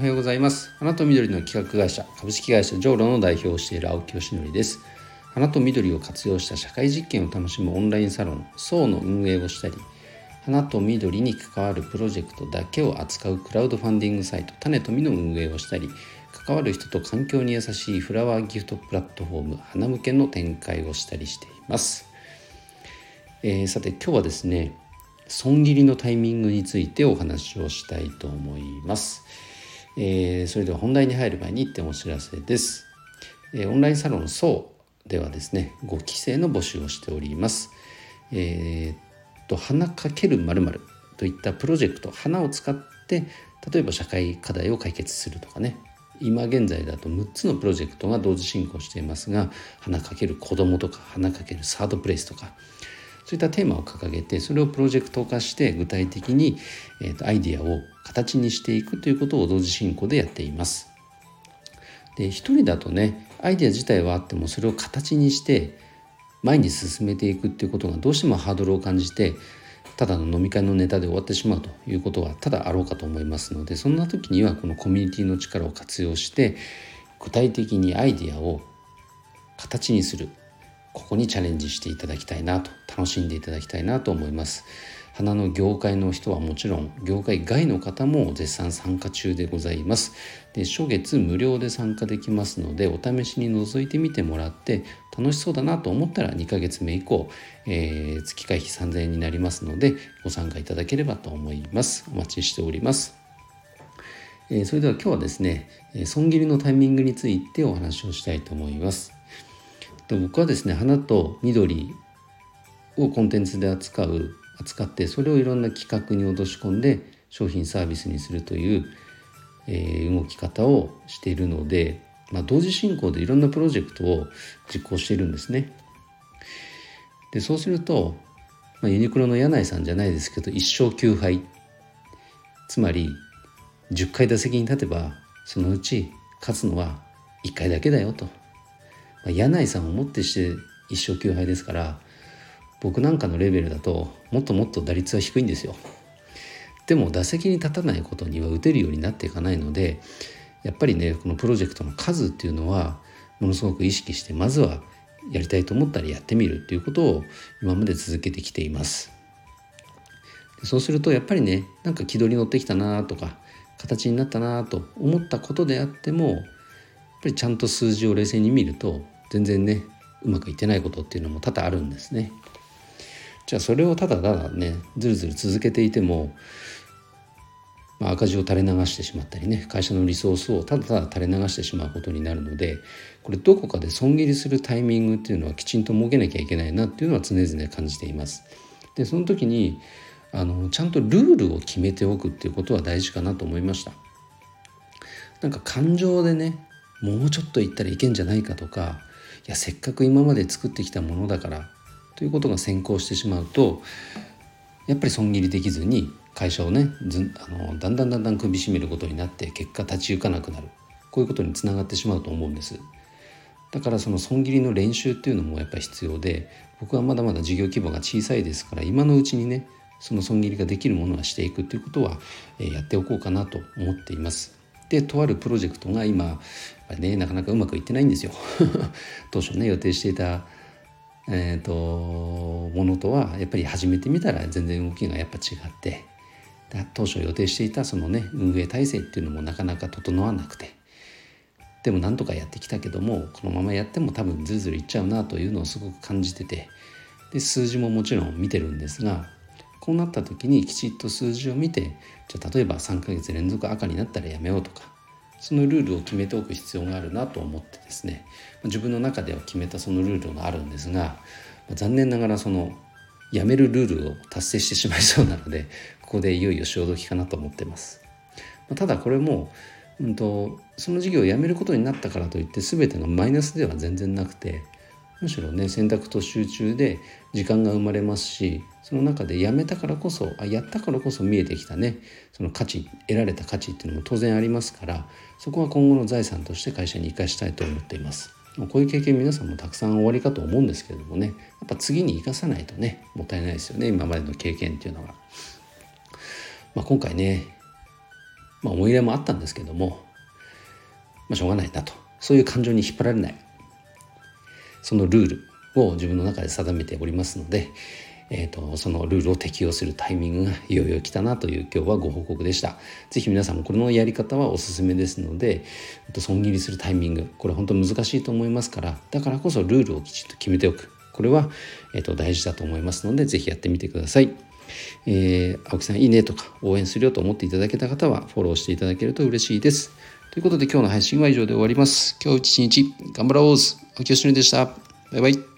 おはようございます。花と緑の企画会社株式会社ジョーロの代表をしている青木よしのりです。花と緑を活用した社会実験を楽しむオンラインサロンソーの運営をしたり花と緑に関わるプロジェクトだけを扱うクラウドファンディングサイト種と実の運営をしたり関わる人と環境に優しいフラワーギフトプラットフォーム花向けの展開をしたりしています、えー、さて今日はですね損切りのタイミングについてお話をしたいと思います。えー、それでは本題に入る前に1点お知らせです。えー、オンラインサロンソーではですね、5期生の募集をしております。えー、っと、花かけるまるといったプロジェクト、花を使って例えば社会課題を解決するとかね、今現在だと6つのプロジェクトが同時進行していますが花かける子どもとか花かけるサードプレイスとかそういったテーマを掲げてそれをプロジェクト化して具体的に、えー、とアイディアを形にしていくということを同時進行でやっています。で一人だとねアイデア自体はあってもそれを形にして前に進めていくっていうことがどうしてもハードルを感じてただの飲み会のネタで終わってしまうということはただあろうかと思いますのでそんな時にはこのコミュニティの力を活用して具体的にアイデアを形にするここにチャレンジしていただきたいなと楽しんでいただきたいなと思います。花の業界の人はもちろん業界外の方も絶賛参加中でございます。で初月無料で参加できますのでお試しに覗いてみてもらって楽しそうだなと思ったら2ヶ月目以降、えー、月会費3000円になりますのでご参加いただければと思います。お待ちしております。えそれでは今日はですね損切りのタイミングについてお話をしたいと思います。で僕はですね花と緑をコンテンツで扱う扱ってそれをいろんな企画に落とし込んで商品サービスにするという、えー、動き方をしているので、まあ、同時進行でいろんなプロジェクトを実行しているんですね。でそうすると、まあ、ユニクロの柳井さんじゃないですけど一勝9敗つまり10回打席に立てばそのうち勝つのは1回だけだよとあ、柳井さんをもってして一勝9敗ですから僕なんかのレベルだともっともっと打率は低いんですよ。でも打席に立たないことには打てるようになっていかないのでやっぱりねこのプロジェクトの数っていうのはものすごく意識してまずはやりたいと思ったらやってみるっていうことを今まで続けてきています。そうするとやっぱりねなんか気取り乗ってきたなとか形になったなと思ったことであってもっぱりちゃんと数字を冷静に見ると全然ねうまくいってないことっていうのも多々あるんですね。じゃあそれをただただねずるずる続けていても、まあ、赤字を垂れ流してしまったりね会社のリソースをただただ垂れ流してしまうことになるのでこれどこかで損切りするタイミングっていうのはきちんと設けなきゃいけないなっていうのは常々感じています。でその時にあのちゃんとルールを決めておくっていうことは大事かなと思いました。なんか感情でねもうちょっと行ったらいけんじゃないかとかいやせっかく今まで作ってきたものだからということが先行してしまうとやっぱり損切りできずに会社をねずあのだんだんだんだん首絞めることになって結果立ち行かなくなる。こういうことにつながってしまうと思うんです。だからその損切りの練習っていうのもやっぱり必要で僕はまだまだ事業規模が小さいですから今のうちにねその損切りができるものはしていくということはやっておこうかなと思っています。でとあるプロジェクトが今ねなかなかうまくいってないんですよ。当初ね予定していたえーと、ものとはやっぱり始めてみたら全然動きがやっぱ違って当初予定していたそのね運営体制っていうのもなかなか整わなくてでもなんとかやってきたけどもこのままやっても多分ずるずるいっちゃうなというのをすごく感じててで数字ももちろん見てるんですがこうなった時にきちっと数字を見てじゃあ例えば3ヶ月連続赤になったらやめようとかそのルールを決めておく必要があるなと思ってですね自分の中では決めたそのルールがあるんですが残念ながらそのやめるルールを達成してしまいそうなのでここでいよいよ潮時かなと思ってます。ただこれも、うんと、その事業をやめることになったからといって全てがマイナスでは全然なくてむしろね選択と集中で時間が生まれますしその中でやめたからこそあやったからこそ見えてきたねその価値得られた価値っていうのも当然ありますからそこは今後の財産として会社に生かしたいと思っています。こういう経験皆さんもたくさんおありかと思うんですけれどもねやっぱ次に生かさないとねもったいないですよね今までの経験っていうのは。まあ、今回ねまあ、思い入れもあったんですけども、まあ、しょうがないなとそういう感情に引っ張られないそのルールを自分の中で定めておりますので、えーと、そのルールを適用するタイミングがいよいよ来たなという今日はご報告でした。ぜひ皆さんもこれのやり方はおすすめですので、損切りするタイミング、これ本当難しいと思いますから、だからこそルールをきちっと決めておく。これは、えーと、大事だと思いますので、ぜひやってみてください。えー、青木さんいいねとか応援するよと思っていただけた方はフォローしていただけると嬉しいです。ということで今日の配信は以上で終わります。今日一日頑張ろう青木よしのりでした。バイバイ。